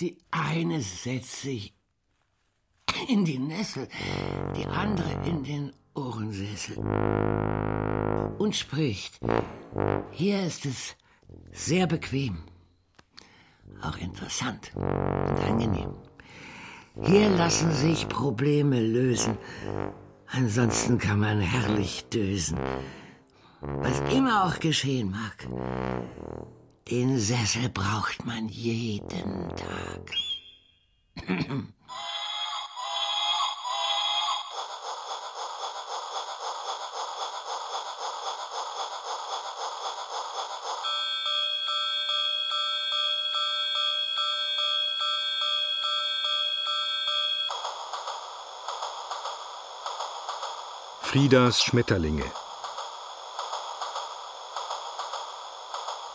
Die eine setzt sich in die Nessel, die andere in den Ohrensessel und spricht. Hier ist es sehr bequem, auch interessant und angenehm. Hier lassen sich Probleme lösen. Ansonsten kann man herrlich dösen. Was immer auch geschehen mag. Den Sessel braucht man jeden Tag. Friedas Schmetterlinge.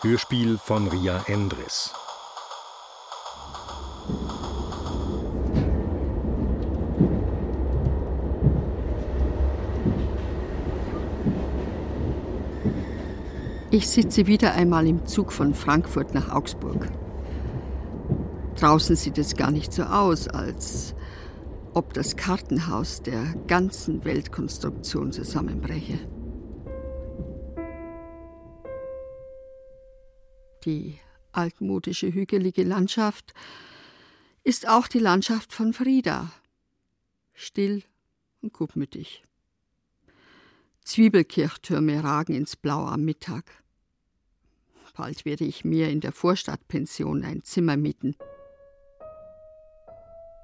Hörspiel von Ria Endres. Ich sitze wieder einmal im Zug von Frankfurt nach Augsburg. Draußen sieht es gar nicht so aus, als ob das Kartenhaus der ganzen Weltkonstruktion zusammenbreche. Die altmodische hügelige Landschaft ist auch die Landschaft von Frieda. Still und gutmütig. Zwiebelkirchtürme ragen ins Blau am Mittag. Bald werde ich mir in der Vorstadtpension ein Zimmer mieten.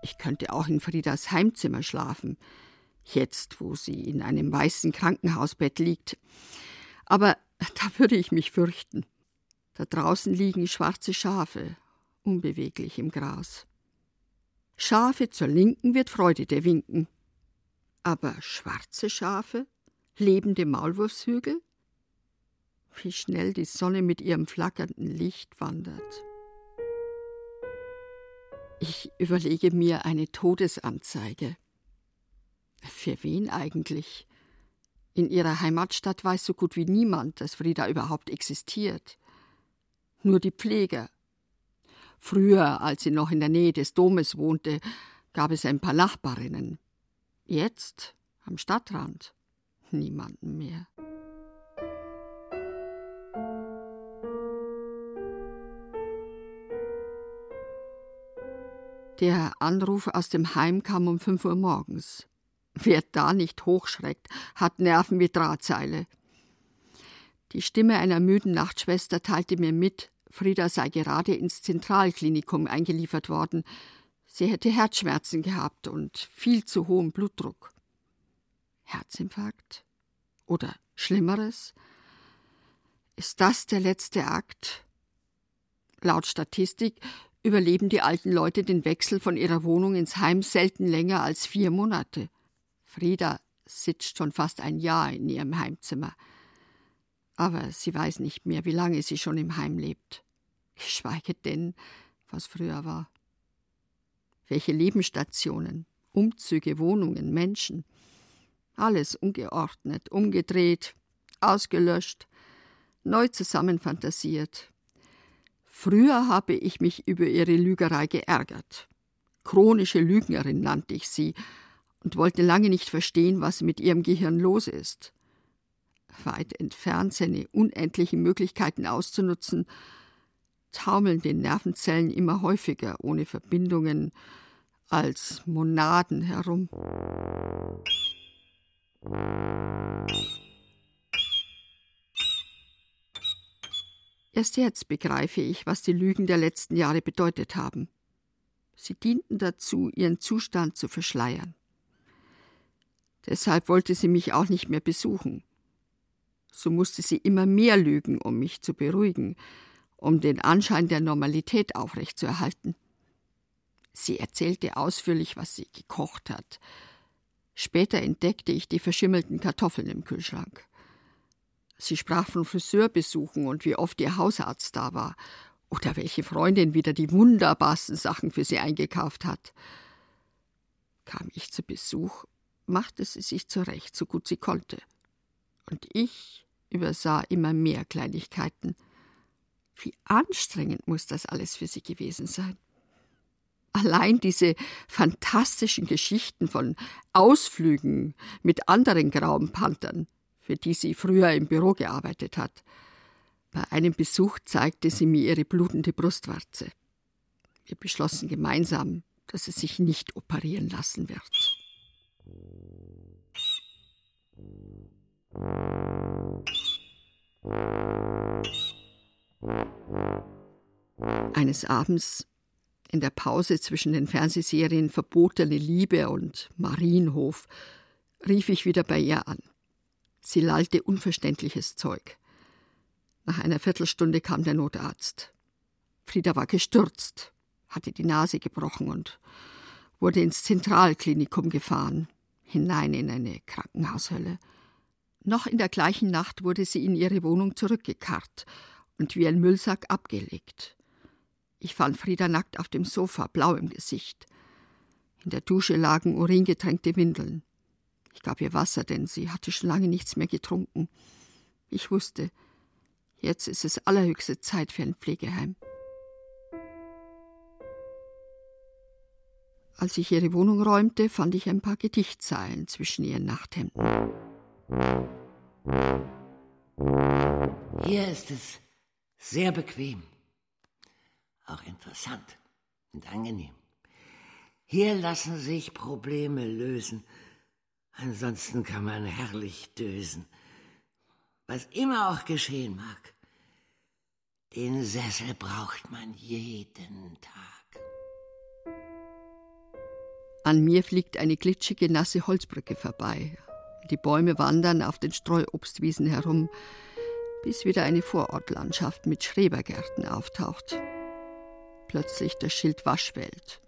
Ich könnte auch in Friedas Heimzimmer schlafen, jetzt wo sie in einem weißen Krankenhausbett liegt. Aber da würde ich mich fürchten. Da draußen liegen schwarze Schafe, unbeweglich im Gras. Schafe zur Linken wird Freude dir winken. Aber schwarze Schafe? Lebende Maulwurfshügel? Wie schnell die Sonne mit ihrem flackernden Licht wandert. Ich überlege mir eine Todesanzeige. Für wen eigentlich? In ihrer Heimatstadt weiß so gut wie niemand, dass Frieda überhaupt existiert. Nur die Pfleger. Früher, als sie noch in der Nähe des Domes wohnte, gab es ein paar Nachbarinnen. Jetzt, am Stadtrand, niemanden mehr. Der Anruf aus dem Heim kam um fünf Uhr morgens. Wer da nicht hochschreckt, hat Nerven wie Drahtseile. Die Stimme einer müden Nachtschwester teilte mir mit, Frieda sei gerade ins Zentralklinikum eingeliefert worden. Sie hätte Herzschmerzen gehabt und viel zu hohen Blutdruck. Herzinfarkt? Oder Schlimmeres? Ist das der letzte Akt? Laut Statistik überleben die alten Leute den Wechsel von ihrer Wohnung ins Heim selten länger als vier Monate. Frieda sitzt schon fast ein Jahr in ihrem Heimzimmer. Aber sie weiß nicht mehr, wie lange sie schon im Heim lebt. Geschweige denn, was früher war. Welche Lebensstationen, Umzüge, Wohnungen, Menschen. Alles ungeordnet, umgedreht, ausgelöscht, neu zusammenfantasiert, Früher habe ich mich über ihre Lügerei geärgert. Chronische Lügnerin nannte ich sie und wollte lange nicht verstehen, was mit ihrem Gehirn los ist. Weit entfernt, seine unendlichen Möglichkeiten auszunutzen, taumeln den Nervenzellen immer häufiger ohne Verbindungen als Monaden herum. Erst jetzt begreife ich, was die Lügen der letzten Jahre bedeutet haben. Sie dienten dazu, ihren Zustand zu verschleiern. Deshalb wollte sie mich auch nicht mehr besuchen. So musste sie immer mehr lügen, um mich zu beruhigen, um den Anschein der Normalität aufrechtzuerhalten. Sie erzählte ausführlich, was sie gekocht hat. Später entdeckte ich die verschimmelten Kartoffeln im Kühlschrank. Sie sprach von Friseurbesuchen und wie oft ihr Hausarzt da war oder welche Freundin wieder die wunderbarsten Sachen für sie eingekauft hat. Kam ich zu Besuch, machte sie sich zurecht, so gut sie konnte. Und ich übersah immer mehr Kleinigkeiten. Wie anstrengend muss das alles für sie gewesen sein. Allein diese fantastischen Geschichten von Ausflügen mit anderen grauen Panthern, für die sie früher im Büro gearbeitet hat. Bei einem Besuch zeigte sie mir ihre blutende Brustwarze. Wir beschlossen gemeinsam, dass sie sich nicht operieren lassen wird. Eines Abends in der Pause zwischen den Fernsehserien Verbotene Liebe und Marienhof rief ich wieder bei ihr an. Sie lallte unverständliches Zeug. Nach einer Viertelstunde kam der Notarzt. Frieda war gestürzt, hatte die Nase gebrochen und wurde ins Zentralklinikum gefahren, hinein in eine Krankenhaushölle. Noch in der gleichen Nacht wurde sie in ihre Wohnung zurückgekarrt und wie ein Müllsack abgelegt. Ich fand Frieda nackt auf dem Sofa, blau im Gesicht. In der Dusche lagen uringetränkte Windeln. Ich gab ihr Wasser, denn sie hatte schon lange nichts mehr getrunken. Ich wusste, jetzt ist es allerhöchste Zeit für ein Pflegeheim. Als ich ihre Wohnung räumte, fand ich ein paar Gedichtzeilen zwischen ihren Nachthemden. Hier ist es sehr bequem auch interessant und angenehm. Hier lassen sich Probleme lösen, ansonsten kann man herrlich dösen. Was immer auch geschehen mag, den Sessel braucht man jeden Tag. An mir fliegt eine glitschige, nasse Holzbrücke vorbei. Die Bäume wandern auf den Streuobstwiesen herum, bis wieder eine Vorortlandschaft mit Schrebergärten auftaucht plötzlich das Schild Waschwelt.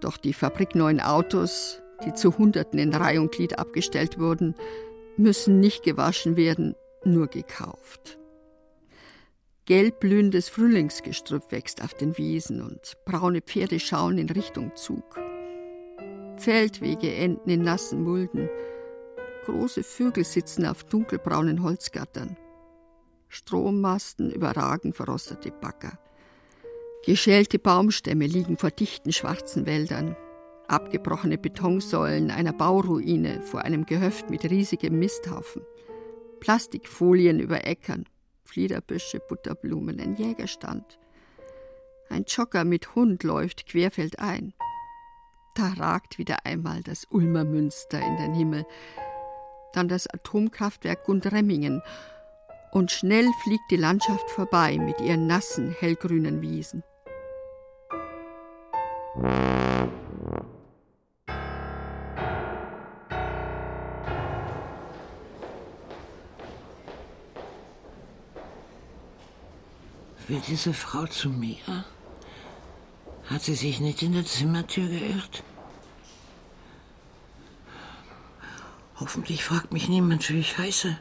Doch die fabrikneuen Autos, die zu Hunderten in Reih und Glied abgestellt wurden, müssen nicht gewaschen werden, nur gekauft. Gelb blühendes Frühlingsgestrüpp wächst auf den Wiesen und braune Pferde schauen in Richtung Zug. Feldwege enden in nassen Mulden. Große Vögel sitzen auf dunkelbraunen Holzgattern. Strommasten überragen verrostete Bagger. Geschälte Baumstämme liegen vor dichten schwarzen Wäldern, abgebrochene Betonsäulen einer Bauruine vor einem Gehöft mit riesigem Misthaufen, Plastikfolien über Äckern, Fliederbüsche, Butterblumen, ein Jägerstand. Ein Jogger mit Hund läuft querfeldein. Da ragt wieder einmal das Ulmer Münster in den Himmel, dann das Atomkraftwerk Gundremmingen und schnell fliegt die Landschaft vorbei mit ihren nassen, hellgrünen Wiesen. Will diese Frau zu mir? Hat sie sich nicht in der Zimmertür geirrt? Hoffentlich fragt mich niemand, wie ich heiße.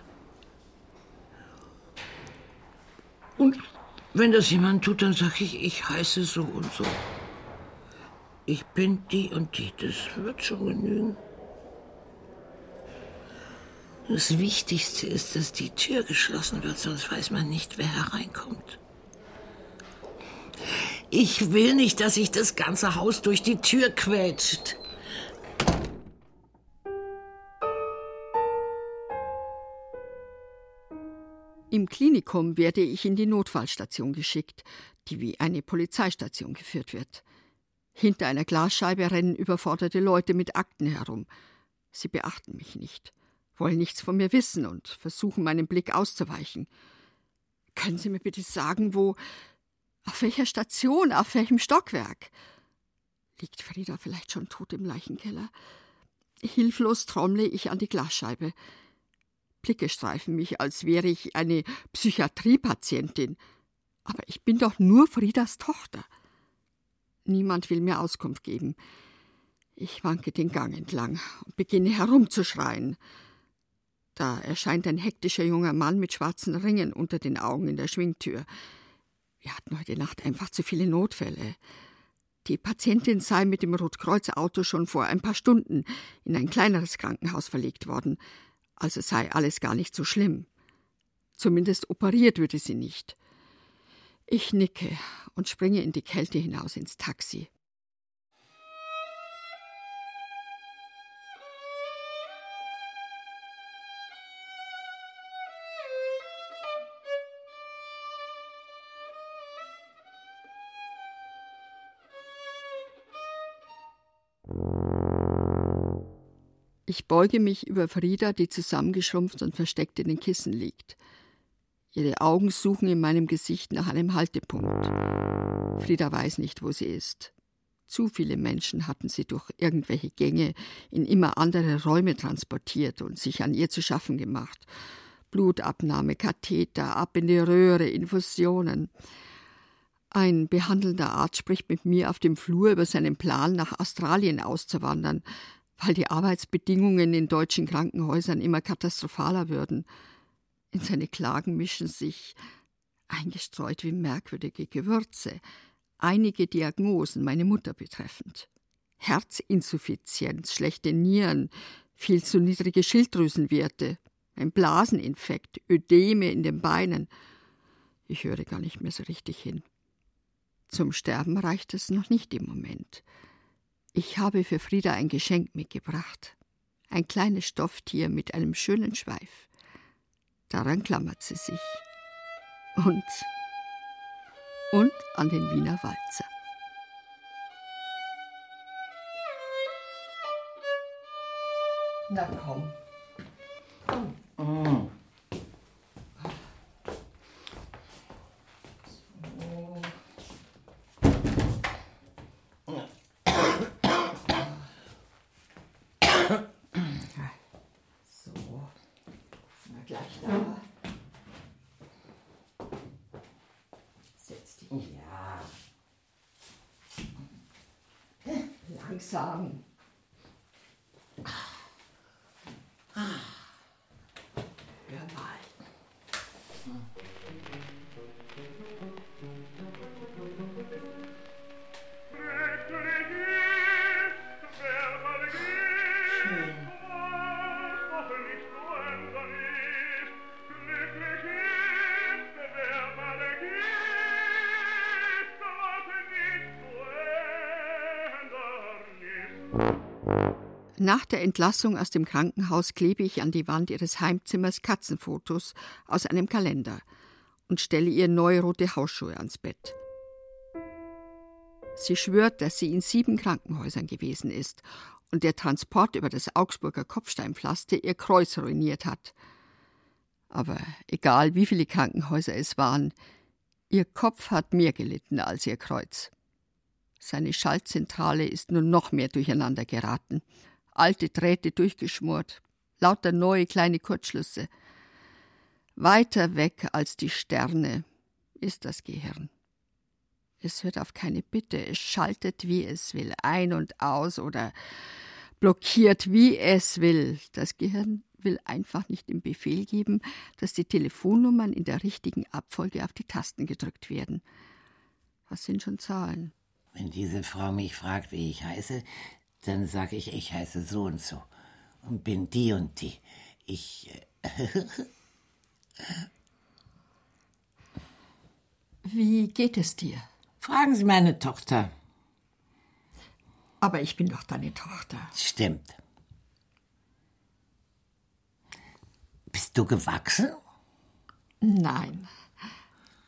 Und wenn das jemand tut, dann sage ich, ich heiße so und so. Ich bin die und die, das wird schon genügen. Das Wichtigste ist, dass die Tür geschlossen wird, sonst weiß man nicht, wer hereinkommt. Ich will nicht, dass sich das ganze Haus durch die Tür quetscht. Im Klinikum werde ich in die Notfallstation geschickt, die wie eine Polizeistation geführt wird. Hinter einer Glasscheibe rennen überforderte Leute mit Akten herum. Sie beachten mich nicht, wollen nichts von mir wissen und versuchen meinem Blick auszuweichen. Können Sie mir bitte sagen, wo, auf welcher Station, auf welchem Stockwerk? Liegt Frieda vielleicht schon tot im Leichenkeller? Hilflos trommle ich an die Glasscheibe. Blicke streifen mich, als wäre ich eine Psychiatriepatientin. Aber ich bin doch nur Friedas Tochter. Niemand will mir Auskunft geben. Ich wanke den Gang entlang und beginne herumzuschreien. Da erscheint ein hektischer junger Mann mit schwarzen Ringen unter den Augen in der Schwingtür. Wir hatten heute Nacht einfach zu viele Notfälle. Die Patientin sei mit dem Rotkreuz-Auto schon vor ein paar Stunden in ein kleineres Krankenhaus verlegt worden. Also sei alles gar nicht so schlimm. Zumindest operiert würde sie nicht. Ich nicke und springe in die Kälte hinaus ins Taxi. Ich beuge mich über Frieda, die zusammengeschrumpft und versteckt in den Kissen liegt. Ihre Augen suchen in meinem Gesicht nach einem Haltepunkt. Frieda weiß nicht, wo sie ist. Zu viele Menschen hatten sie durch irgendwelche Gänge in immer andere Räume transportiert und sich an ihr zu schaffen gemacht. Blutabnahme, Katheter, ab in die Röhre, Infusionen. Ein behandelnder Arzt spricht mit mir auf dem Flur über seinen Plan, nach Australien auszuwandern, weil die Arbeitsbedingungen in deutschen Krankenhäusern immer katastrophaler würden. In seine Klagen mischen sich, eingestreut wie merkwürdige Gewürze, einige Diagnosen meine Mutter betreffend. Herzinsuffizienz, schlechte Nieren, viel zu niedrige Schilddrüsenwerte, ein Blaseninfekt, Ödeme in den Beinen. Ich höre gar nicht mehr so richtig hin. Zum Sterben reicht es noch nicht im Moment. Ich habe für Frieda ein Geschenk mitgebracht. Ein kleines Stofftier mit einem schönen Schweif. Daran klammert sie sich. Und, und an den Wiener Walzer. Na komm. Mm. Nach der Entlassung aus dem Krankenhaus klebe ich an die Wand ihres Heimzimmers Katzenfotos aus einem Kalender und stelle ihr neue rote Hausschuhe ans Bett. Sie schwört, dass sie in sieben Krankenhäusern gewesen ist und der Transport über das Augsburger Kopfsteinpflaster ihr Kreuz ruiniert hat. Aber egal wie viele Krankenhäuser es waren, ihr Kopf hat mehr gelitten als ihr Kreuz. Seine Schaltzentrale ist nun noch mehr durcheinander geraten alte Drähte durchgeschmort, lauter neue kleine Kurzschlüsse. Weiter weg als die Sterne ist das Gehirn. Es hört auf keine Bitte, es schaltet, wie es will, ein und aus oder blockiert, wie es will. Das Gehirn will einfach nicht den Befehl geben, dass die Telefonnummern in der richtigen Abfolge auf die Tasten gedrückt werden. Was sind schon Zahlen? Wenn diese Frau mich fragt, wie ich heiße, dann sage ich, ich heiße so und so und bin die und die. Ich. Äh, Wie geht es dir? Fragen Sie meine Tochter. Aber ich bin doch deine Tochter. Stimmt. Bist du gewachsen? Nein.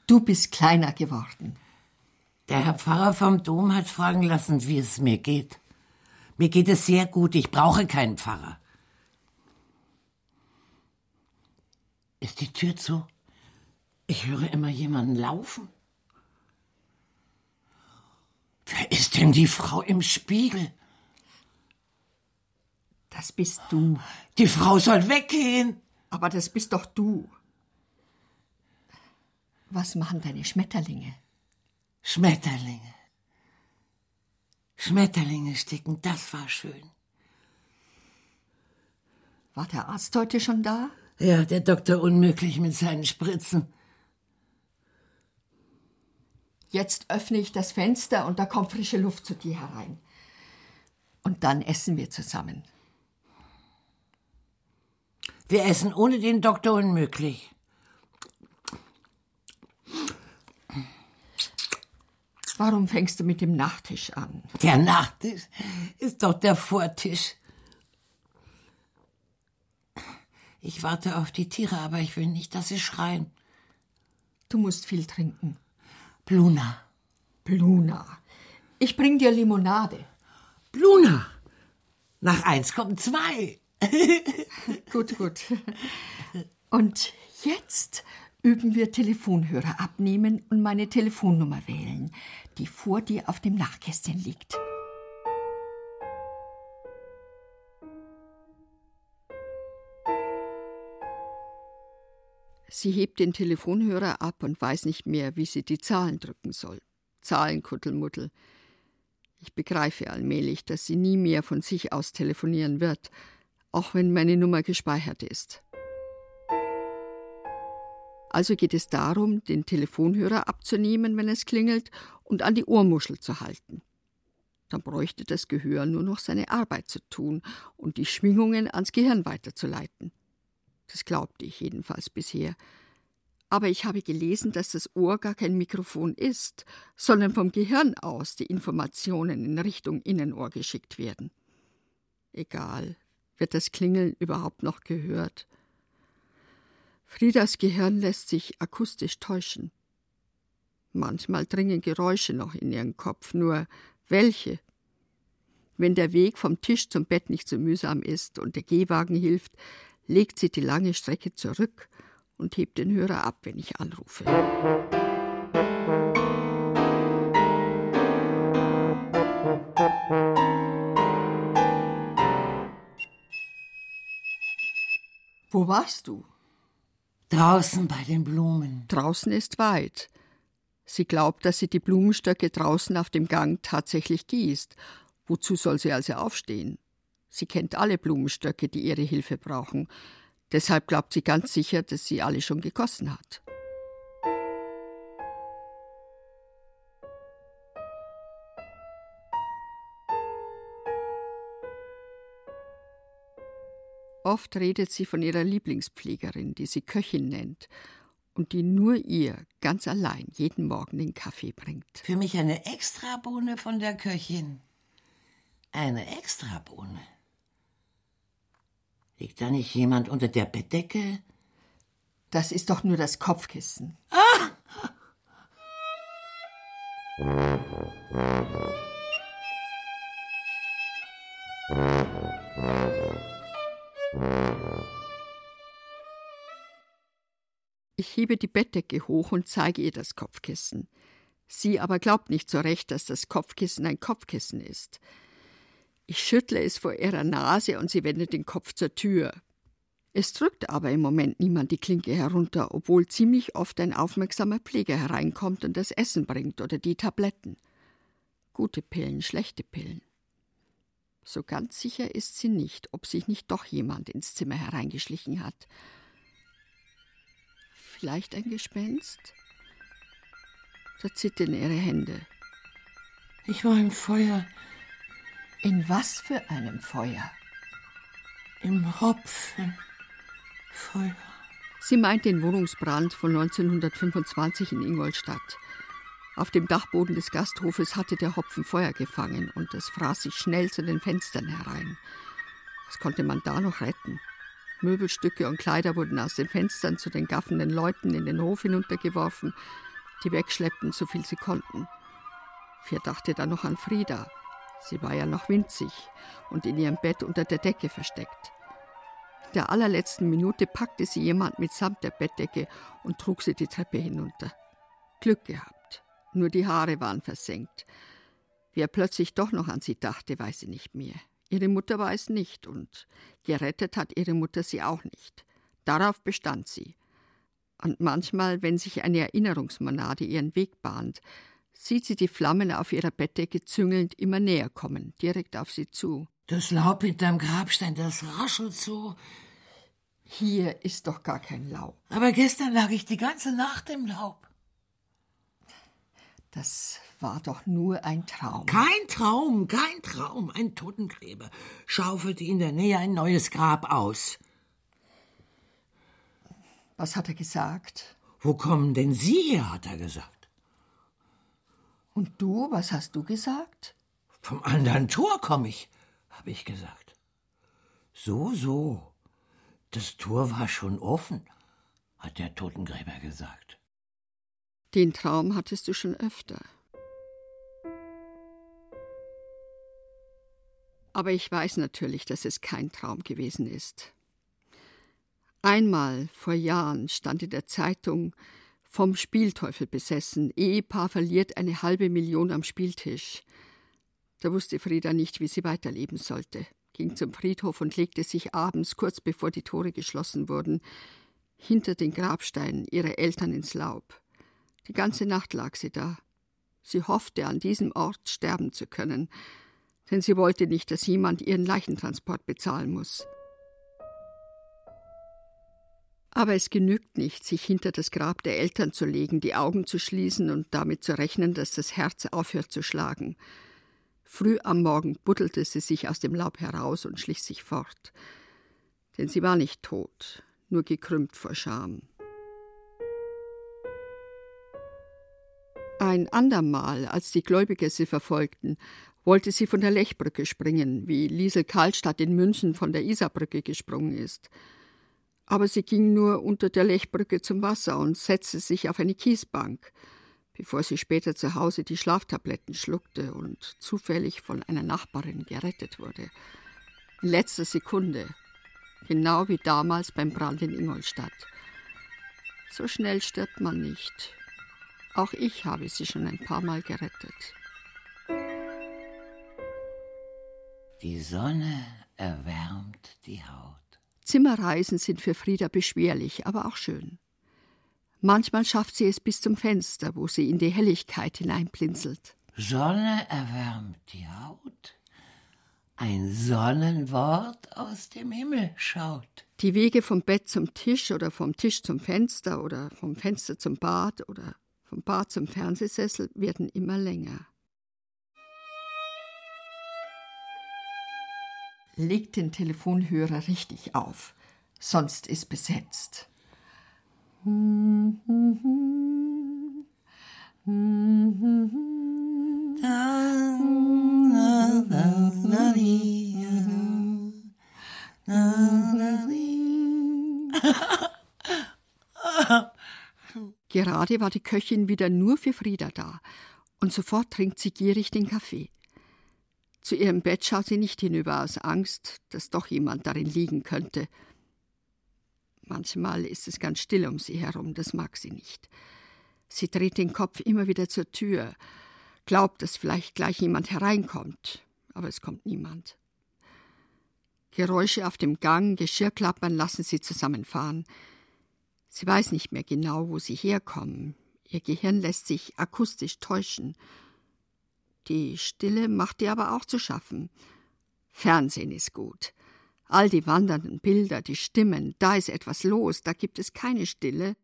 Du bist kleiner geworden. Der Herr Pfarrer vom Dom hat fragen lassen, wie es mir geht. Mir geht es sehr gut, ich brauche keinen Pfarrer. Ist die Tür zu? Ich höre immer jemanden laufen. Wer ist denn die Frau im Spiegel? Das bist du. Die Frau soll weggehen. Aber das bist doch du. Was machen deine Schmetterlinge? Schmetterlinge. Schmetterlinge sticken, das war schön. War der Arzt heute schon da? Ja, der Doktor unmöglich mit seinen Spritzen. Jetzt öffne ich das Fenster und da kommt frische Luft zu dir herein. Und dann essen wir zusammen. Wir essen ohne den Doktor unmöglich. Warum fängst du mit dem Nachtisch an? Der Nachtisch ist doch der Vortisch. Ich warte auf die Tiere, aber ich will nicht, dass sie schreien. Du musst viel trinken. Bluna. Bluna. Ich bring dir Limonade. Bluna. Nach eins kommen zwei. gut, gut. Und jetzt üben wir Telefonhörer abnehmen und meine Telefonnummer wählen, die vor dir auf dem Nachkästchen liegt. Sie hebt den Telefonhörer ab und weiß nicht mehr, wie sie die Zahlen drücken soll. Zahlenkuttelmuddel. Ich begreife allmählich, dass sie nie mehr von sich aus telefonieren wird, auch wenn meine Nummer gespeichert ist. Also geht es darum, den Telefonhörer abzunehmen, wenn es klingelt, und an die Ohrmuschel zu halten. Dann bräuchte das Gehör nur noch seine Arbeit zu tun und die Schwingungen ans Gehirn weiterzuleiten. Das glaubte ich jedenfalls bisher. Aber ich habe gelesen, dass das Ohr gar kein Mikrofon ist, sondern vom Gehirn aus die Informationen in Richtung Innenohr geschickt werden. Egal, wird das Klingeln überhaupt noch gehört? Friedas Gehirn lässt sich akustisch täuschen. Manchmal dringen Geräusche noch in ihren Kopf, nur welche? Wenn der Weg vom Tisch zum Bett nicht so mühsam ist und der Gehwagen hilft, legt sie die lange Strecke zurück und hebt den Hörer ab, wenn ich anrufe. Wo warst du? Draußen bei den Blumen. Draußen ist weit. Sie glaubt, dass sie die Blumenstöcke draußen auf dem Gang tatsächlich gießt. Wozu soll sie also aufstehen? Sie kennt alle Blumenstöcke, die ihre Hilfe brauchen. Deshalb glaubt sie ganz sicher, dass sie alle schon gegossen hat. Oft redet sie von ihrer Lieblingspflegerin, die sie Köchin nennt und die nur ihr ganz allein jeden Morgen den Kaffee bringt. Für mich eine Extrabohne von der Köchin. Eine Extrabohne. Liegt da nicht jemand unter der Bettdecke? Das ist doch nur das Kopfkissen. Ah! Hebe die Bettdecke hoch und zeige ihr das Kopfkissen. Sie aber glaubt nicht so recht, dass das Kopfkissen ein Kopfkissen ist. Ich schüttle es vor ihrer Nase und sie wendet den Kopf zur Tür. Es drückt aber im Moment niemand die Klinke herunter, obwohl ziemlich oft ein aufmerksamer Pfleger hereinkommt und das Essen bringt oder die Tabletten. Gute Pillen, schlechte Pillen. So ganz sicher ist sie nicht, ob sich nicht doch jemand ins Zimmer hereingeschlichen hat. Vielleicht ein Gespenst? Da zittern ihre Hände. Ich war im Feuer. In was für einem Feuer? Im Hopfenfeuer. Sie meint den Wohnungsbrand von 1925 in Ingolstadt. Auf dem Dachboden des Gasthofes hatte der Hopfen Feuer gefangen und es fraß sich schnell zu den Fenstern herein. Was konnte man da noch retten? Möbelstücke und Kleider wurden aus den Fenstern zu den gaffenden Leuten in den Hof hinuntergeworfen, die wegschleppten, so viel sie konnten. Wer dachte da noch an Frieda? Sie war ja noch winzig und in ihrem Bett unter der Decke versteckt. In der allerletzten Minute packte sie jemand mitsamt der Bettdecke und trug sie die Treppe hinunter. Glück gehabt. Nur die Haare waren versenkt. Wer plötzlich doch noch an sie dachte, weiß sie nicht mehr. Ihre Mutter war es nicht und gerettet hat ihre Mutter sie auch nicht. Darauf bestand sie. Und manchmal, wenn sich eine Erinnerungsmonade ihren Weg bahnt, sieht sie die Flammen auf ihrer Bettdecke züngelnd immer näher kommen, direkt auf sie zu. Das Laub hinterm Grabstein, das raschelt so. Hier ist doch gar kein Laub. Aber gestern lag ich die ganze Nacht im Laub. Das war doch nur ein Traum. Kein Traum, kein Traum. Ein Totengräber schaufelte in der Nähe ein neues Grab aus. Was hat er gesagt? Wo kommen denn Sie her, hat er gesagt. Und du, was hast du gesagt? Vom anderen Tor komme ich, habe ich gesagt. So, so. Das Tor war schon offen, hat der Totengräber gesagt. Den Traum hattest du schon öfter. Aber ich weiß natürlich, dass es kein Traum gewesen ist. Einmal vor Jahren stand in der Zeitung vom Spielteufel besessen, Ehepaar verliert eine halbe Million am Spieltisch. Da wusste Frieda nicht, wie sie weiterleben sollte, ging zum Friedhof und legte sich abends, kurz bevor die Tore geschlossen wurden, hinter den Grabsteinen ihrer Eltern ins Laub. Die ganze Nacht lag sie da. Sie hoffte, an diesem Ort sterben zu können, denn sie wollte nicht, dass jemand ihren Leichentransport bezahlen muss. Aber es genügt nicht, sich hinter das Grab der Eltern zu legen, die Augen zu schließen und damit zu rechnen, dass das Herz aufhört zu schlagen. Früh am Morgen buddelte sie sich aus dem Laub heraus und schlich sich fort. Denn sie war nicht tot, nur gekrümmt vor Scham. Ein andermal, als die Gläubiger sie verfolgten, wollte sie von der Lechbrücke springen, wie Liesel Karlstadt in München von der Isarbrücke gesprungen ist. Aber sie ging nur unter der Lechbrücke zum Wasser und setzte sich auf eine Kiesbank, bevor sie später zu Hause die Schlaftabletten schluckte und zufällig von einer Nachbarin gerettet wurde. In letzter Sekunde, genau wie damals beim Brand in Ingolstadt. So schnell stirbt man nicht. Auch ich habe sie schon ein paar Mal gerettet. Die Sonne erwärmt die Haut. Zimmerreisen sind für Frieda beschwerlich, aber auch schön. Manchmal schafft sie es bis zum Fenster, wo sie in die Helligkeit hineinblinzelt. Sonne erwärmt die Haut. Ein Sonnenwort aus dem Himmel schaut. Die Wege vom Bett zum Tisch oder vom Tisch zum Fenster oder vom Fenster zum Bad oder vom Bad zum Fernsehsessel werden immer länger. Leg den Telefonhörer richtig auf, sonst ist besetzt. Gerade war die Köchin wieder nur für Frieda da, und sofort trinkt sie gierig den Kaffee. Zu ihrem Bett schaut sie nicht hinüber aus Angst, dass doch jemand darin liegen könnte. Manchmal ist es ganz still um sie herum, das mag sie nicht. Sie dreht den Kopf immer wieder zur Tür, glaubt, dass vielleicht gleich jemand hereinkommt, aber es kommt niemand. Geräusche auf dem Gang, Geschirrklappern lassen sie zusammenfahren. Sie weiß nicht mehr genau, wo sie herkommen. Ihr Gehirn lässt sich akustisch täuschen. Die Stille macht ihr aber auch zu schaffen. Fernsehen ist gut. All die wandernden Bilder, die Stimmen, da ist etwas los, da gibt es keine Stille.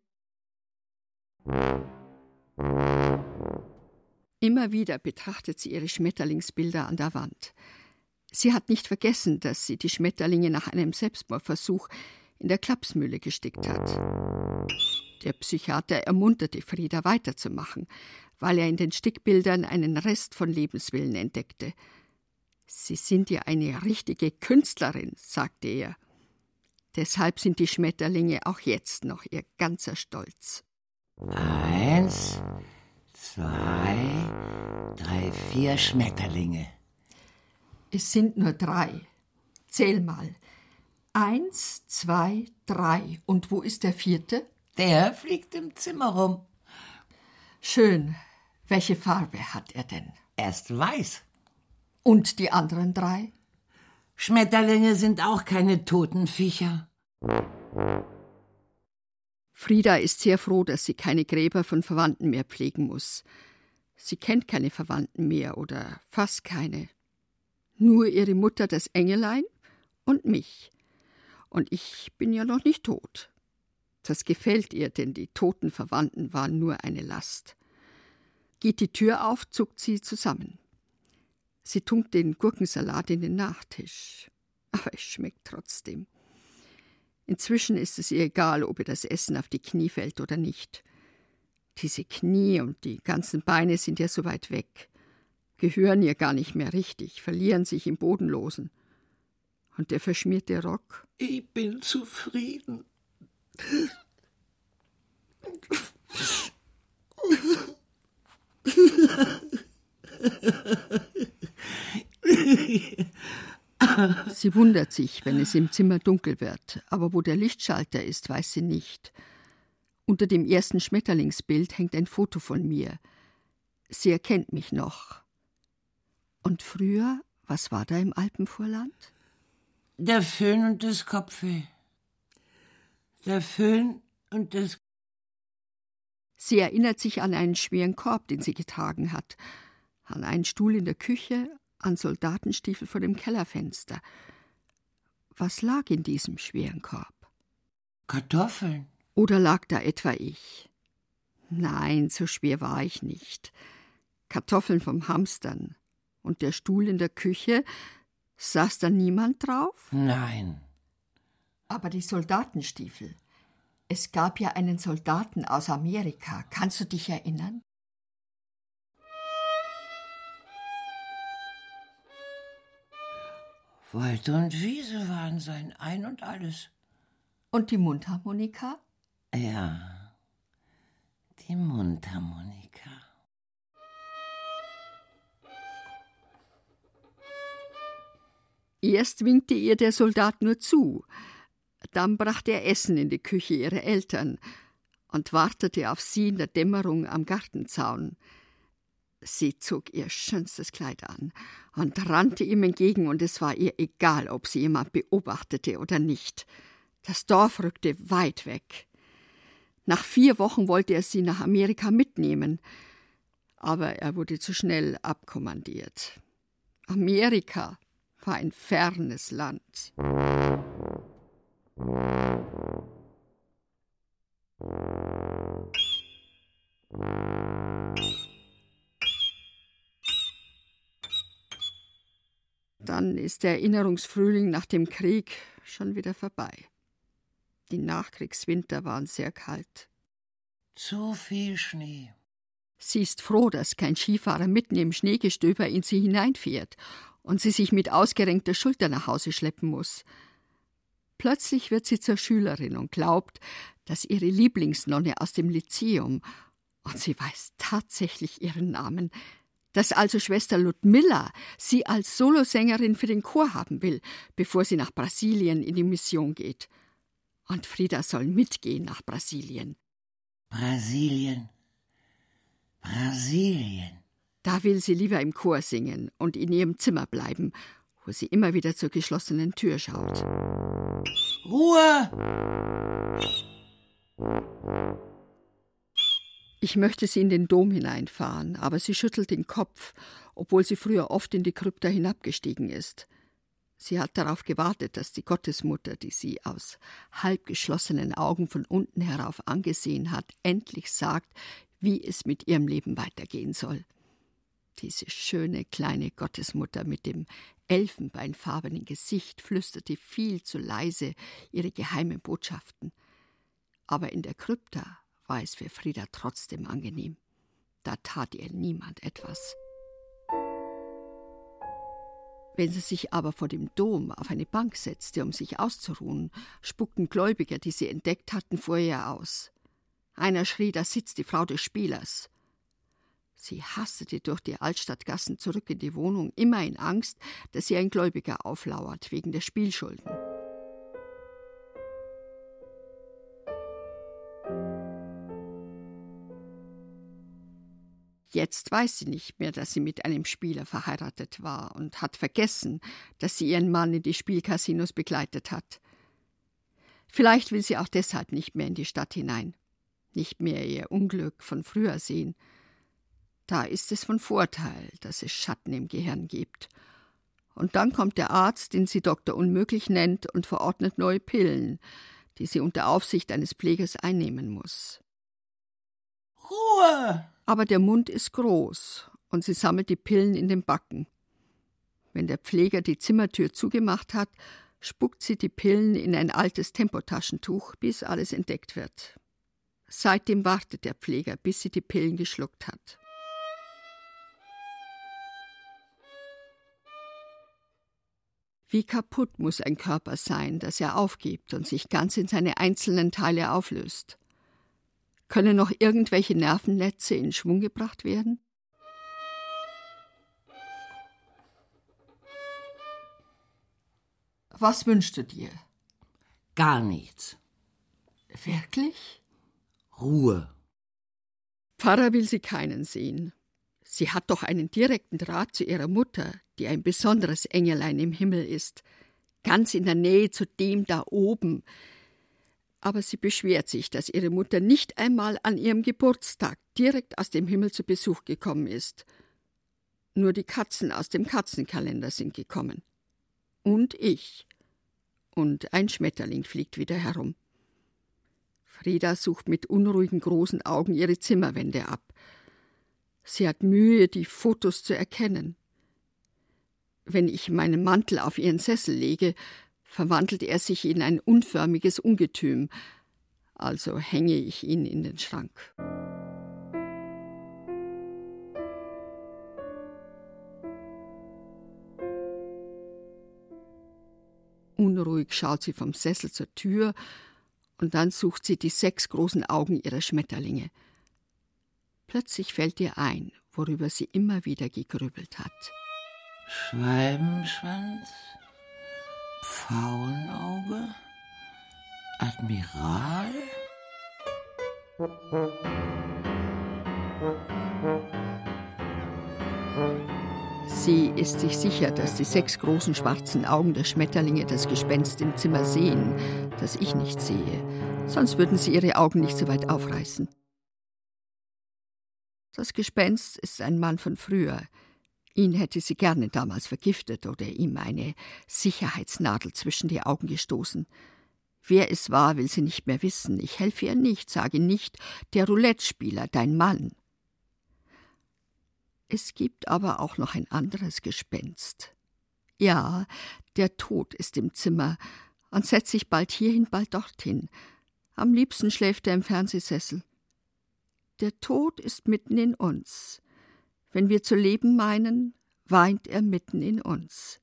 Immer wieder betrachtet sie ihre Schmetterlingsbilder an der Wand. Sie hat nicht vergessen, dass sie die Schmetterlinge nach einem Selbstmordversuch in der Klapsmühle gestickt hat. Der Psychiater ermunterte Frieda weiterzumachen, weil er in den Stickbildern einen Rest von Lebenswillen entdeckte. Sie sind ja eine richtige Künstlerin, sagte er. Deshalb sind die Schmetterlinge auch jetzt noch ihr ganzer Stolz. Eins, zwei, drei, vier Schmetterlinge. Es sind nur drei. Zähl mal. Eins, zwei, drei. Und wo ist der vierte? Der fliegt im Zimmer rum. Schön. Welche Farbe hat er denn? Erst weiß. Und die anderen drei? Schmetterlinge sind auch keine toten Viecher. Frieda ist sehr froh, dass sie keine Gräber von Verwandten mehr pflegen muss. Sie kennt keine Verwandten mehr oder fast keine. Nur ihre Mutter, das Engelein, und mich. Und ich bin ja noch nicht tot. Das gefällt ihr, denn die toten Verwandten waren nur eine Last. Geht die Tür auf, zuckt sie zusammen. Sie tunkt den Gurkensalat in den Nachtisch. Aber es schmeckt trotzdem. Inzwischen ist es ihr egal, ob ihr das Essen auf die Knie fällt oder nicht. Diese Knie und die ganzen Beine sind ja so weit weg, gehören ihr gar nicht mehr richtig, verlieren sich im Bodenlosen. Und der verschmierte Rock? Ich bin zufrieden. Sie wundert sich, wenn es im Zimmer dunkel wird, aber wo der Lichtschalter ist, weiß sie nicht. Unter dem ersten Schmetterlingsbild hängt ein Foto von mir. Sie erkennt mich noch. Und früher, was war da im Alpenvorland? Der Föhn und das Kopfweh. Der Föhn und das. Sie erinnert sich an einen schweren Korb, den sie getragen hat, an einen Stuhl in der Küche, an Soldatenstiefel vor dem Kellerfenster. Was lag in diesem schweren Korb? Kartoffeln. Oder lag da etwa ich? Nein, so schwer war ich nicht. Kartoffeln vom Hamstern. Und der Stuhl in der Küche, saß da niemand drauf? Nein. Aber die Soldatenstiefel. Es gab ja einen Soldaten aus Amerika. Kannst du dich erinnern? Wald und Wiese waren sein Ein und alles. Und die Mundharmonika? Ja, die Mundharmonika. Erst winkte ihr der Soldat nur zu, dann brachte er Essen in die Küche ihrer Eltern und wartete auf sie in der Dämmerung am Gartenzaun. Sie zog ihr schönstes Kleid an und rannte ihm entgegen, und es war ihr egal, ob sie jemand beobachtete oder nicht. Das Dorf rückte weit weg. Nach vier Wochen wollte er sie nach Amerika mitnehmen, aber er wurde zu schnell abkommandiert. Amerika war ein fernes Land. Dann ist der Erinnerungsfrühling nach dem Krieg schon wieder vorbei. Die Nachkriegswinter waren sehr kalt. Zu viel Schnee. Sie ist froh, dass kein Skifahrer mitten im Schneegestöber in sie hineinfährt und sie sich mit ausgerenkter Schulter nach Hause schleppen muss. Plötzlich wird sie zur Schülerin und glaubt, dass ihre Lieblingsnonne aus dem Lyzeum, und sie weiß tatsächlich ihren Namen, dass also Schwester Ludmilla sie als Solosängerin für den Chor haben will, bevor sie nach Brasilien in die Mission geht. Und Frieda soll mitgehen nach Brasilien. Brasilien. Brasilien. Da will sie lieber im Chor singen und in ihrem Zimmer bleiben, wo sie immer wieder zur geschlossenen Tür schaut. Ruhe! Ich möchte sie in den Dom hineinfahren, aber sie schüttelt den Kopf, obwohl sie früher oft in die Krypta hinabgestiegen ist. Sie hat darauf gewartet, dass die Gottesmutter, die sie aus halbgeschlossenen Augen von unten herauf angesehen hat, endlich sagt, wie es mit ihrem Leben weitergehen soll. Diese schöne kleine Gottesmutter mit dem elfenbeinfarbenen Gesicht flüsterte viel zu leise ihre geheimen Botschaften. Aber in der Krypta war es für Frieda trotzdem angenehm. Da tat ihr niemand etwas. Wenn sie sich aber vor dem Dom auf eine Bank setzte, um sich auszuruhen, spuckten Gläubiger, die sie entdeckt hatten, vor ihr aus. Einer schrie, da sitzt die Frau des Spielers. Sie hastete durch die Altstadtgassen zurück in die Wohnung, immer in Angst, dass sie ein Gläubiger auflauert wegen der Spielschulden. Jetzt weiß sie nicht mehr, dass sie mit einem Spieler verheiratet war und hat vergessen, dass sie ihren Mann in die Spielcasinos begleitet hat. Vielleicht will sie auch deshalb nicht mehr in die Stadt hinein, nicht mehr ihr Unglück von früher sehen. Da ist es von Vorteil, dass es Schatten im Gehirn gibt. Und dann kommt der Arzt, den sie Doktor Unmöglich nennt, und verordnet neue Pillen, die sie unter Aufsicht eines Pflegers einnehmen muss. Ruhe! Aber der Mund ist groß und sie sammelt die Pillen in den Backen. Wenn der Pfleger die Zimmertür zugemacht hat, spuckt sie die Pillen in ein altes Tempotaschentuch, bis alles entdeckt wird. Seitdem wartet der Pfleger, bis sie die Pillen geschluckt hat. Wie kaputt muss ein Körper sein, dass er aufgibt und sich ganz in seine einzelnen Teile auflöst? Können noch irgendwelche Nervennetze in Schwung gebracht werden? Was wünschst du dir? Gar nichts. Wirklich? Ruhe. Pfarrer will sie keinen sehen. Sie hat doch einen direkten Draht zu ihrer Mutter, die ein besonderes Engelein im Himmel ist, ganz in der Nähe zu dem da oben. Aber sie beschwert sich, dass ihre Mutter nicht einmal an ihrem Geburtstag direkt aus dem Himmel zu Besuch gekommen ist. Nur die Katzen aus dem Katzenkalender sind gekommen und ich. Und ein Schmetterling fliegt wieder herum. Frieda sucht mit unruhigen großen Augen ihre Zimmerwände ab. Sie hat Mühe, die Fotos zu erkennen. Wenn ich meinen Mantel auf ihren Sessel lege, verwandelt er sich in ein unförmiges Ungetüm, also hänge ich ihn in den Schrank. Unruhig schaut sie vom Sessel zur Tür und dann sucht sie die sechs großen Augen ihrer Schmetterlinge. Plötzlich fällt ihr ein, worüber sie immer wieder gegrübelt hat. Schwalbenschwanz, Pfauenauge, Admiral. Sie ist sich sicher, dass die sechs großen schwarzen Augen der Schmetterlinge das Gespenst im Zimmer sehen, das ich nicht sehe, sonst würden sie ihre Augen nicht so weit aufreißen. Das Gespenst ist ein Mann von früher. Ihn hätte sie gerne damals vergiftet oder ihm eine Sicherheitsnadel zwischen die Augen gestoßen. Wer es war, will sie nicht mehr wissen. Ich helfe ihr nicht, sage nicht, der Roulette-Spieler, dein Mann. Es gibt aber auch noch ein anderes Gespenst. Ja, der Tod ist im Zimmer und setzt sich bald hierhin, bald dorthin. Am liebsten schläft er im Fernsehsessel. Der Tod ist mitten in uns. Wenn wir zu leben meinen, weint er mitten in uns.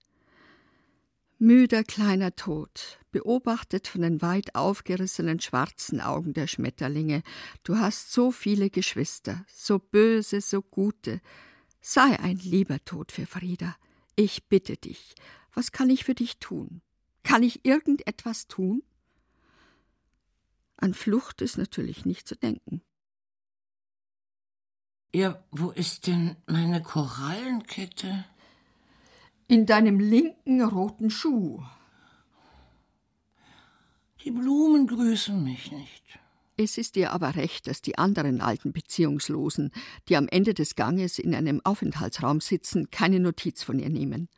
Müder kleiner Tod, beobachtet von den weit aufgerissenen schwarzen Augen der Schmetterlinge, du hast so viele Geschwister, so böse, so gute, Sei ein lieber Tod für Frieda. Ich bitte dich, was kann ich für dich tun? Kann ich irgendetwas tun? An Flucht ist natürlich nicht zu denken. Ja, wo ist denn meine Korallenkette? In deinem linken roten Schuh. Die Blumen grüßen mich nicht. Es ist dir aber recht, dass die anderen alten Beziehungslosen, die am Ende des Ganges in einem Aufenthaltsraum sitzen, keine Notiz von ihr nehmen.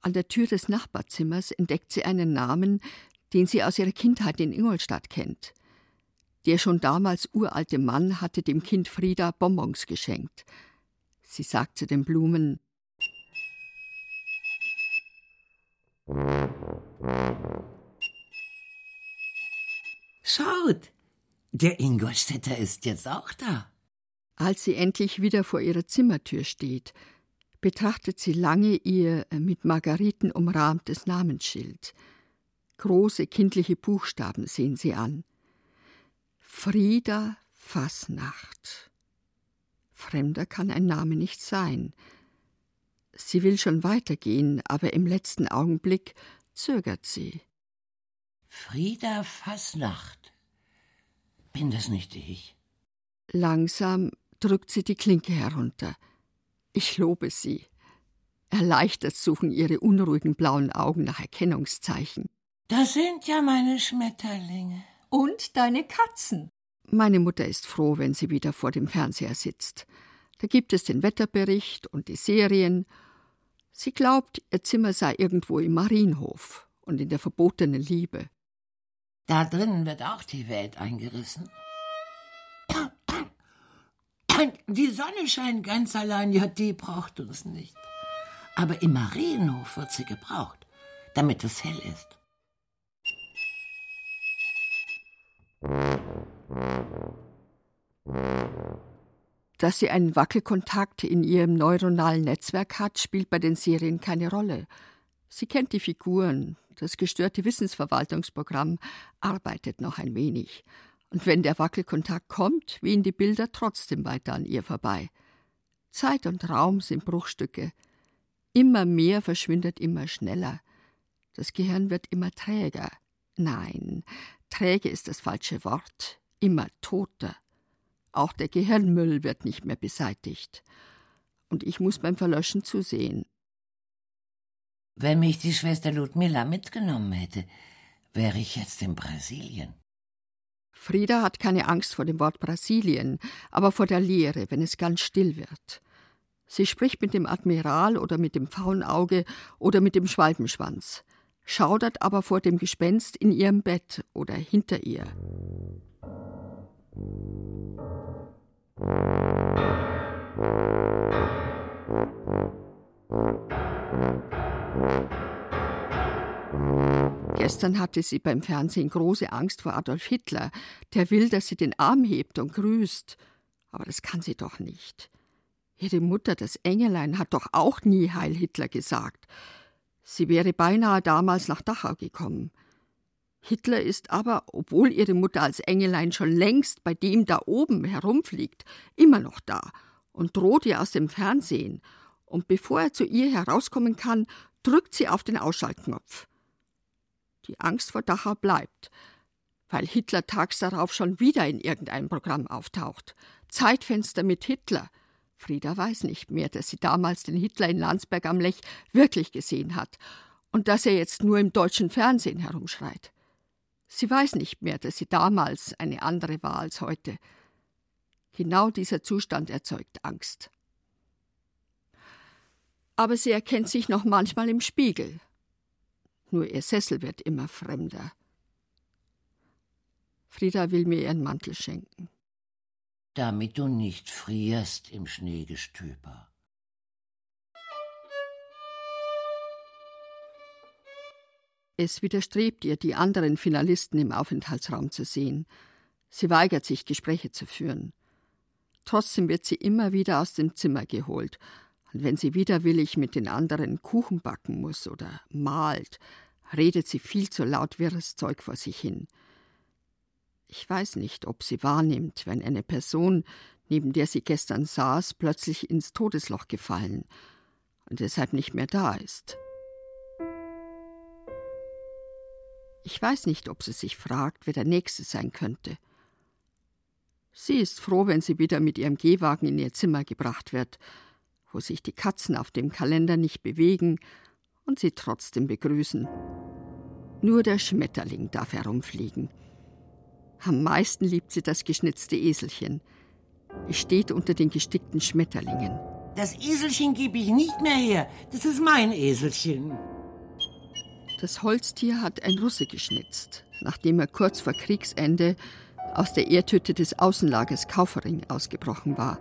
An der Tür des Nachbarzimmers entdeckt sie einen Namen, den sie aus ihrer Kindheit in Ingolstadt kennt. Der schon damals uralte Mann hatte dem Kind Frieda Bonbons geschenkt. Sie sagt zu den Blumen Schaut, der Ingolstädter ist jetzt auch da. Als sie endlich wieder vor ihrer Zimmertür steht, betrachtet sie lange ihr äh, mit Margariten umrahmtes Namensschild. Große kindliche Buchstaben sehen sie an. Frieda Fasnacht. Fremder kann ein Name nicht sein. Sie will schon weitergehen, aber im letzten Augenblick zögert sie. Frieda Fasnacht. Bin das nicht ich? Langsam drückt sie die Klinke herunter. Ich lobe sie. Erleichtert suchen ihre unruhigen blauen Augen nach Erkennungszeichen. Das sind ja meine Schmetterlinge. Und deine Katzen. Meine Mutter ist froh, wenn sie wieder vor dem Fernseher sitzt. Da gibt es den Wetterbericht und die Serien. Sie glaubt, ihr Zimmer sei irgendwo im Marienhof und in der verbotenen Liebe. Da drinnen wird auch die Welt eingerissen. Die Sonne scheint ganz allein, ja, die braucht uns nicht. Aber im Marienhof wird sie gebraucht. damit es hell ist. Dass sie einen Wackelkontakt in ihrem neuronalen Netzwerk hat, spielt bei den Serien keine Rolle. Sie kennt die Figuren, das gestörte Wissensverwaltungsprogramm arbeitet noch ein wenig. Und wenn der Wackelkontakt kommt, wehen die Bilder trotzdem weiter an ihr vorbei. Zeit und Raum sind Bruchstücke. Immer mehr verschwindet immer schneller. Das Gehirn wird immer träger. Nein, träge ist das falsche Wort. Immer toter. Auch der Gehirnmüll wird nicht mehr beseitigt. Und ich muss beim Verlöschen zusehen. Wenn mich die Schwester Ludmilla mitgenommen hätte, wäre ich jetzt in Brasilien. Frieda hat keine Angst vor dem Wort Brasilien, aber vor der Leere, wenn es ganz still wird. Sie spricht mit dem Admiral oder mit dem Faunauge oder mit dem Schwalbenschwanz, schaudert aber vor dem Gespenst in ihrem Bett oder hinter ihr. Gestern hatte sie beim Fernsehen große Angst vor Adolf Hitler. Der will, dass sie den Arm hebt und grüßt. Aber das kann sie doch nicht. Ihre Mutter, das Engelein, hat doch auch nie Heil Hitler gesagt. Sie wäre beinahe damals nach Dachau gekommen. Hitler ist aber, obwohl ihre Mutter als Engelein schon längst bei dem da oben herumfliegt, immer noch da und droht ihr aus dem Fernsehen. Und bevor er zu ihr herauskommen kann, drückt sie auf den Ausschaltknopf. Die Angst vor Dachau bleibt, weil Hitler tags darauf schon wieder in irgendeinem Programm auftaucht. Zeitfenster mit Hitler. Frieda weiß nicht mehr, dass sie damals den Hitler in Landsberg am Lech wirklich gesehen hat und dass er jetzt nur im deutschen Fernsehen herumschreit. Sie weiß nicht mehr, dass sie damals eine andere war als heute. Genau dieser Zustand erzeugt Angst. Aber sie erkennt sich noch manchmal im Spiegel. Nur ihr Sessel wird immer fremder. Frieda will mir ihren Mantel schenken. Damit du nicht frierst im Schneegestöber. Es widerstrebt ihr, die anderen Finalisten im Aufenthaltsraum zu sehen. Sie weigert sich, Gespräche zu führen. Trotzdem wird sie immer wieder aus dem Zimmer geholt. Und wenn sie widerwillig mit den anderen Kuchen backen muss oder malt, redet sie viel zu laut wirres Zeug vor sich hin. Ich weiß nicht, ob sie wahrnimmt, wenn eine Person, neben der sie gestern saß, plötzlich ins Todesloch gefallen und deshalb nicht mehr da ist. Ich weiß nicht, ob sie sich fragt, wer der Nächste sein könnte. Sie ist froh, wenn sie wieder mit ihrem Gehwagen in ihr Zimmer gebracht wird, wo sich die Katzen auf dem Kalender nicht bewegen und sie trotzdem begrüßen. Nur der Schmetterling darf herumfliegen. Am meisten liebt sie das geschnitzte Eselchen. Es steht unter den gestickten Schmetterlingen. Das Eselchen gebe ich nicht mehr her. Das ist mein Eselchen. Das Holztier hat ein Russe geschnitzt, nachdem er kurz vor Kriegsende aus der Erdhütte des Außenlagers Kaufering ausgebrochen war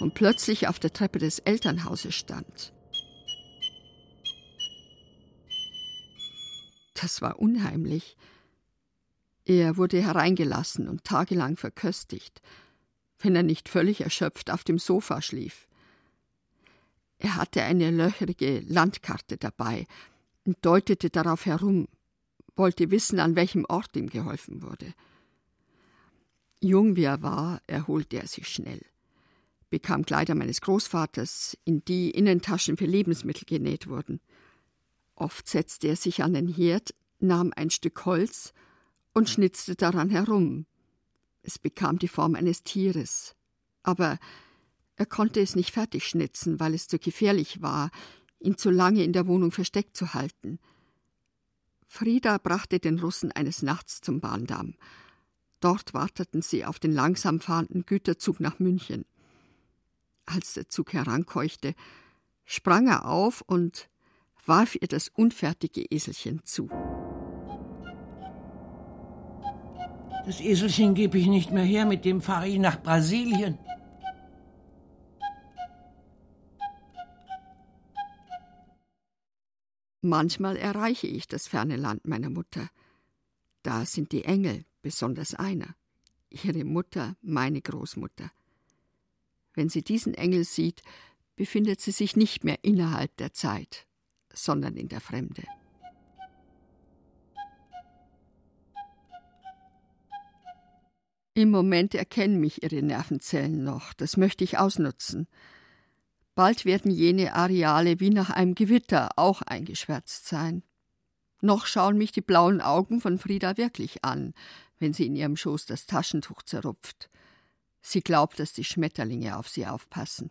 und plötzlich auf der Treppe des Elternhauses stand. Das war unheimlich. Er wurde hereingelassen und tagelang verköstigt, wenn er nicht völlig erschöpft auf dem Sofa schlief. Er hatte eine löcherige Landkarte dabei, und deutete darauf herum, wollte wissen, an welchem Ort ihm geholfen wurde. Jung wie er war, erholte er sich schnell, bekam Kleider meines Großvaters, in die Innentaschen für Lebensmittel genäht wurden. Oft setzte er sich an den Herd, nahm ein Stück Holz und schnitzte daran herum. Es bekam die Form eines Tieres, aber er konnte es nicht fertig schnitzen, weil es zu gefährlich war, ihn zu lange in der Wohnung versteckt zu halten. Frieda brachte den Russen eines Nachts zum Bahndamm. Dort warteten sie auf den langsam fahrenden Güterzug nach München. Als der Zug herankeuchte, sprang er auf und warf ihr das unfertige Eselchen zu. Das Eselchen gebe ich nicht mehr her, mit dem fahre ich nach Brasilien. Manchmal erreiche ich das ferne Land meiner Mutter. Da sind die Engel, besonders einer. Ihre Mutter, meine Großmutter. Wenn sie diesen Engel sieht, befindet sie sich nicht mehr innerhalb der Zeit, sondern in der Fremde. Im Moment erkennen mich ihre Nervenzellen noch, das möchte ich ausnutzen. Bald werden jene Areale wie nach einem Gewitter auch eingeschwärzt sein. Noch schauen mich die blauen Augen von Frieda wirklich an, wenn sie in ihrem Schoß das Taschentuch zerrupft. Sie glaubt, dass die Schmetterlinge auf sie aufpassen.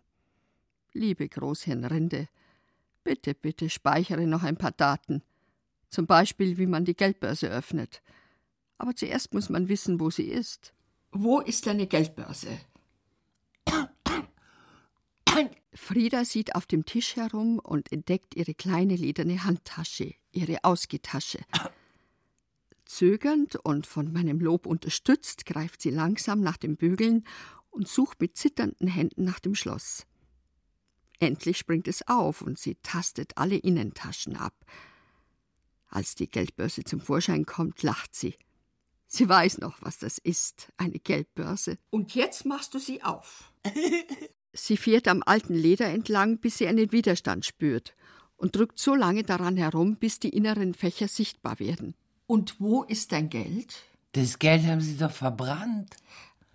Liebe Großhirnrinde, bitte, bitte speichere noch ein paar Daten. Zum Beispiel, wie man die Geldbörse öffnet. Aber zuerst muss man wissen, wo sie ist. Wo ist deine Geldbörse? Frieda sieht auf dem Tisch herum und entdeckt ihre kleine lederne Handtasche, ihre Ausgetasche. Zögernd und von meinem Lob unterstützt greift sie langsam nach den Bügeln und sucht mit zitternden Händen nach dem Schloss. Endlich springt es auf und sie tastet alle Innentaschen ab. Als die Geldbörse zum Vorschein kommt, lacht sie. Sie weiß noch, was das ist, eine Geldbörse. Und jetzt machst du sie auf. sie fährt am alten Leder entlang, bis sie einen Widerstand spürt und drückt so lange daran herum, bis die inneren Fächer sichtbar werden. Und wo ist dein Geld? Das Geld haben Sie doch verbrannt.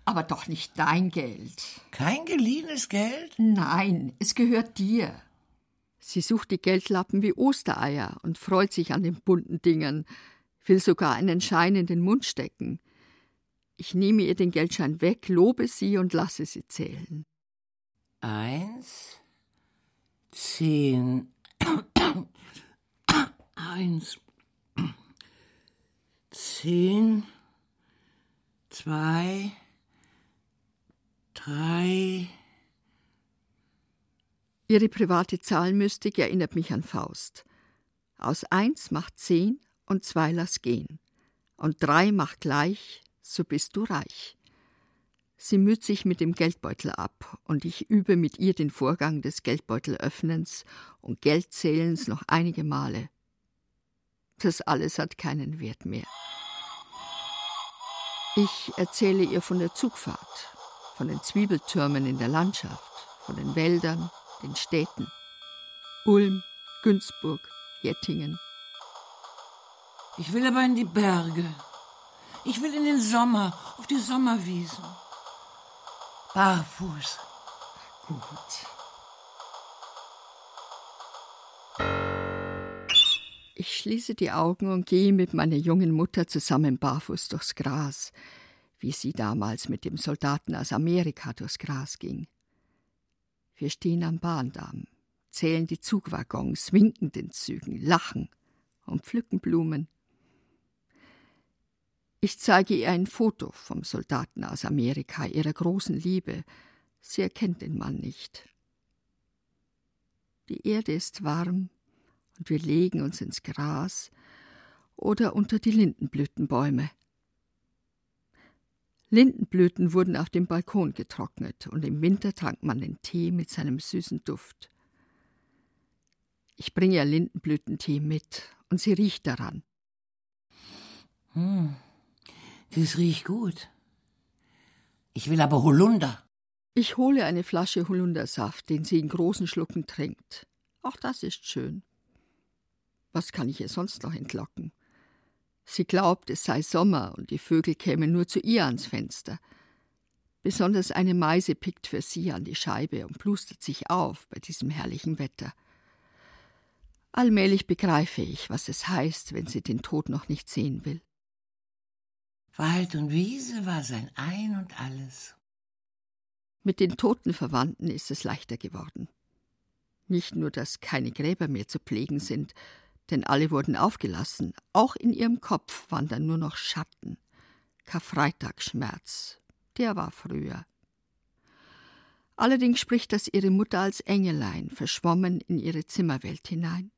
Aber doch nicht dein Geld. Kein geliehenes Geld? Nein, es gehört dir. Sie sucht die Geldlappen wie Ostereier und freut sich an den bunten Dingern, will sogar einen Schein in den Mund stecken. Ich nehme ihr den Geldschein weg, lobe sie und lasse sie zählen. Eins, zehn, eins, zehn, zwei, drei. Ihre private Zahlenmystik erinnert mich an Faust. Aus eins macht zehn und zwei lass gehen. Und drei macht gleich, so bist du reich. Sie müht sich mit dem Geldbeutel ab, und ich übe mit ihr den Vorgang des Geldbeutelöffnens und Geldzählens noch einige Male. Das alles hat keinen Wert mehr. Ich erzähle ihr von der Zugfahrt, von den Zwiebeltürmen in der Landschaft, von den Wäldern, den Städten. Ulm, Günzburg, Jettingen, ich will aber in die Berge. Ich will in den Sommer, auf die Sommerwiesen. Barfuß. Gut. Ich schließe die Augen und gehe mit meiner jungen Mutter zusammen barfuß durchs Gras, wie sie damals mit dem Soldaten aus Amerika durchs Gras ging. Wir stehen am Bahndamm, zählen die Zugwaggons, winken den Zügen, lachen und pflücken Blumen. Ich zeige ihr ein Foto vom Soldaten aus Amerika, ihrer großen Liebe. Sie erkennt den Mann nicht. Die Erde ist warm und wir legen uns ins Gras oder unter die Lindenblütenbäume. Lindenblüten wurden auf dem Balkon getrocknet und im Winter trank man den Tee mit seinem süßen Duft. Ich bringe ihr Lindenblütentee mit und sie riecht daran. Hm. Das riecht gut. Ich will aber Holunder. Ich hole eine Flasche Holundersaft, den sie in großen Schlucken trinkt. Auch das ist schön. Was kann ich ihr sonst noch entlocken? Sie glaubt, es sei Sommer und die Vögel kämen nur zu ihr ans Fenster. Besonders eine Meise pickt für sie an die Scheibe und plustert sich auf bei diesem herrlichen Wetter. Allmählich begreife ich, was es heißt, wenn sie den Tod noch nicht sehen will. Wald und Wiese war sein Ein und alles. Mit den toten Verwandten ist es leichter geworden. Nicht nur, dass keine Gräber mehr zu pflegen sind, denn alle wurden aufgelassen, auch in ihrem Kopf wandern nur noch Schatten. Karfreitagsschmerz, der war früher. Allerdings spricht das ihre Mutter als Engelein, verschwommen in ihre Zimmerwelt hinein.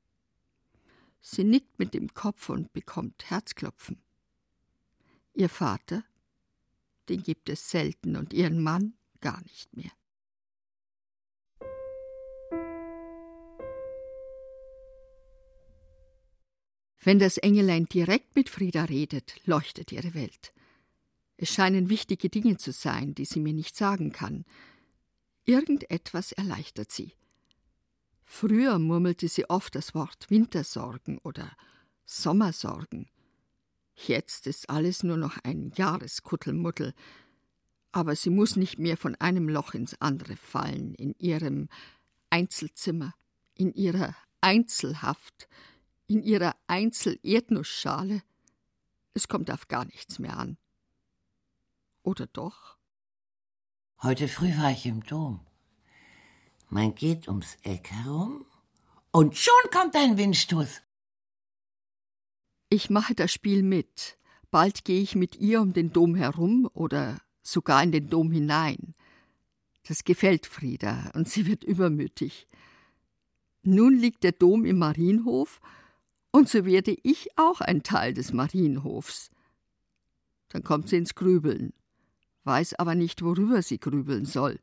Sie nickt mit dem Kopf und bekommt Herzklopfen. Ihr Vater, den gibt es selten und ihren Mann gar nicht mehr. Wenn das Engelein direkt mit Frieda redet, leuchtet ihre Welt. Es scheinen wichtige Dinge zu sein, die sie mir nicht sagen kann. Irgendetwas erleichtert sie. Früher murmelte sie oft das Wort Wintersorgen oder Sommersorgen. Jetzt ist alles nur noch ein Jahreskuttelmuddel, aber sie muss nicht mehr von einem Loch ins andere fallen, in ihrem Einzelzimmer, in ihrer Einzelhaft, in ihrer Einzel-Erdnussschale. Es kommt auf gar nichts mehr an. Oder doch? Heute früh war ich im Dom. Man geht ums Eck herum und schon kommt ein Windstoß. Ich mache das Spiel mit. Bald gehe ich mit ihr um den Dom herum oder sogar in den Dom hinein. Das gefällt Frieda und sie wird übermütig. Nun liegt der Dom im Marienhof und so werde ich auch ein Teil des Marienhofs. Dann kommt sie ins Grübeln weiß aber nicht, worüber sie grübeln soll,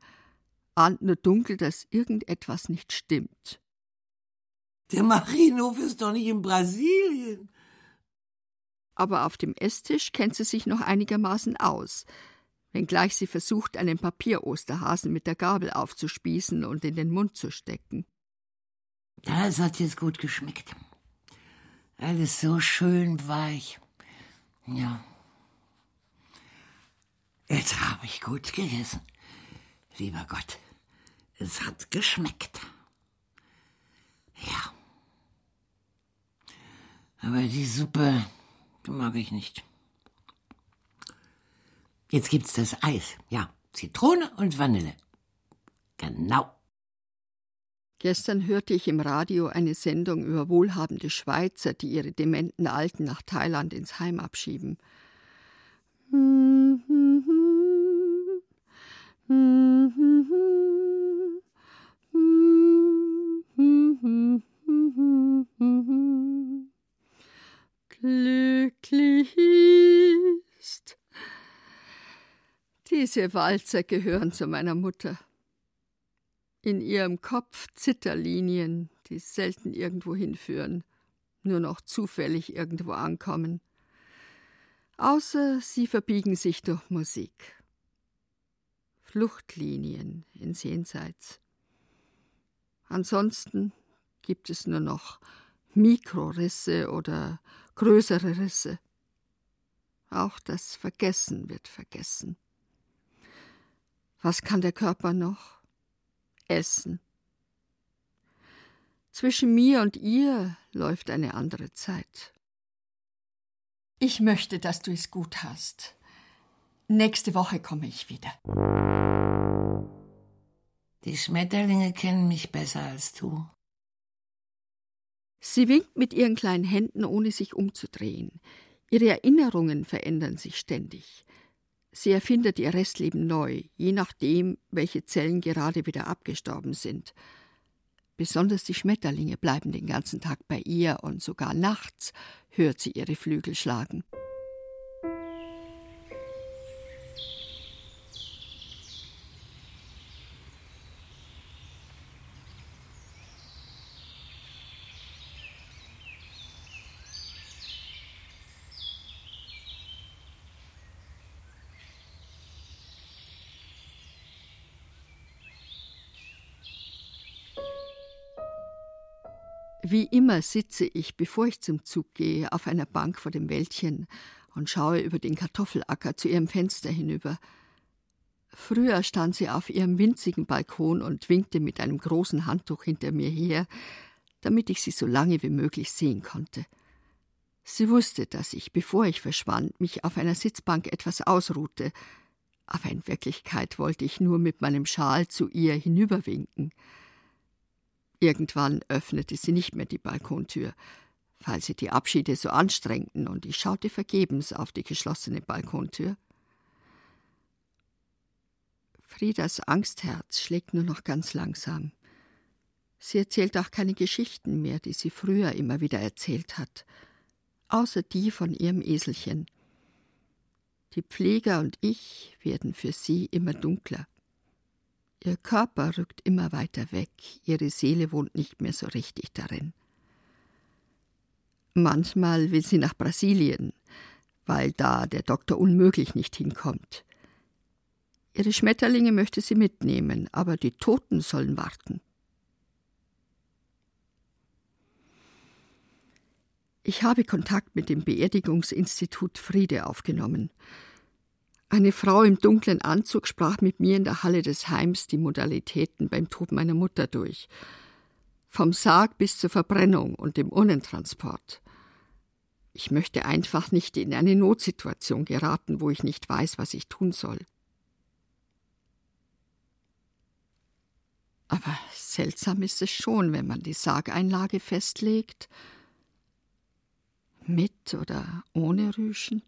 ahnt nur dunkel, dass irgendetwas nicht stimmt. Der Marienhof ist doch nicht in Brasilien. Aber auf dem Esstisch kennt sie sich noch einigermaßen aus, wenngleich sie versucht, einen Papierosterhasen mit der Gabel aufzuspießen und in den Mund zu stecken. Das hat jetzt gut geschmeckt. Alles so schön weich. Ja, Jetzt habe ich gut gegessen. Lieber Gott, es hat geschmeckt. Ja. Aber die Suppe mag ich nicht. Jetzt gibt's das Eis. Ja, Zitrone und Vanille. Genau. Gestern hörte ich im Radio eine Sendung über wohlhabende Schweizer, die ihre dementen Alten nach Thailand ins Heim abschieben. Glücklich ist. Diese Walzer gehören zu meiner Mutter. In ihrem Kopf Zitterlinien, die selten irgendwo hinführen, nur noch zufällig irgendwo ankommen außer sie verbiegen sich durch Musik. Fluchtlinien ins Jenseits. Ansonsten gibt es nur noch Mikrorisse oder größere Risse. Auch das Vergessen wird vergessen. Was kann der Körper noch? Essen. Zwischen mir und ihr läuft eine andere Zeit. Ich möchte, dass du es gut hast. Nächste Woche komme ich wieder. Die Schmetterlinge kennen mich besser als du. Sie winkt mit ihren kleinen Händen, ohne sich umzudrehen. Ihre Erinnerungen verändern sich ständig. Sie erfindet ihr Restleben neu, je nachdem, welche Zellen gerade wieder abgestorben sind. Besonders die Schmetterlinge bleiben den ganzen Tag bei ihr und sogar nachts hört sie ihre Flügel schlagen. Wie immer sitze ich, bevor ich zum Zug gehe, auf einer Bank vor dem Wäldchen und schaue über den Kartoffelacker zu ihrem Fenster hinüber. Früher stand sie auf ihrem winzigen Balkon und winkte mit einem großen Handtuch hinter mir her, damit ich sie so lange wie möglich sehen konnte. Sie wusste, dass ich, bevor ich verschwand, mich auf einer Sitzbank etwas ausruhte, aber in Wirklichkeit wollte ich nur mit meinem Schal zu ihr hinüberwinken. Irgendwann öffnete sie nicht mehr die Balkontür, weil sie die Abschiede so anstrengten, und ich schaute vergebens auf die geschlossene Balkontür. Friedas Angstherz schlägt nur noch ganz langsam. Sie erzählt auch keine Geschichten mehr, die sie früher immer wieder erzählt hat, außer die von ihrem Eselchen. Die Pfleger und ich werden für sie immer dunkler. Ihr Körper rückt immer weiter weg, ihre Seele wohnt nicht mehr so richtig darin. Manchmal will sie nach Brasilien, weil da der Doktor unmöglich nicht hinkommt. Ihre Schmetterlinge möchte sie mitnehmen, aber die Toten sollen warten. Ich habe Kontakt mit dem Beerdigungsinstitut Friede aufgenommen. Eine Frau im dunklen Anzug sprach mit mir in der Halle des Heims die Modalitäten beim Tod meiner Mutter durch. Vom Sarg bis zur Verbrennung und dem Urnentransport. Ich möchte einfach nicht in eine Notsituation geraten, wo ich nicht weiß, was ich tun soll. Aber seltsam ist es schon, wenn man die Sargeinlage festlegt. Mit oder ohne Rüschen?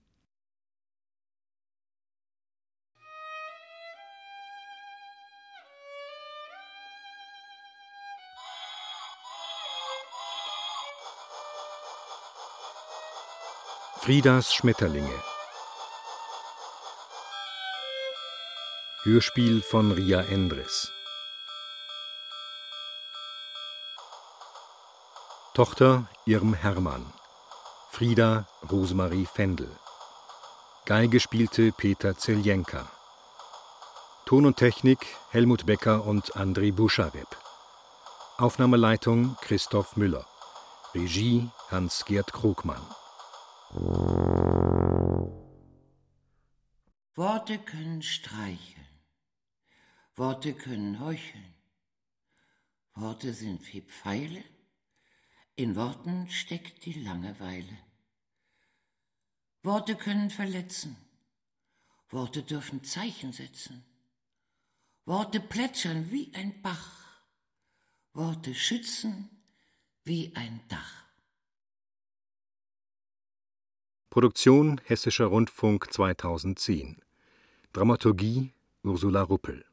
Friedas Schmetterlinge. Hörspiel von Ria Endres. Tochter Irm Hermann Frieda Rosemarie Fendel. Geige spielte Peter Zeljenka. Ton und Technik Helmut Becker und André Buscharep Aufnahmeleitung Christoph Müller. Regie Hans-Gerd Krugmann Worte können streicheln, Worte können heucheln, Worte sind wie Pfeile, in Worten steckt die Langeweile. Worte können verletzen, Worte dürfen Zeichen setzen, Worte plätschern wie ein Bach, Worte schützen wie ein Dach. Produktion Hessischer Rundfunk 2010 Dramaturgie Ursula Ruppel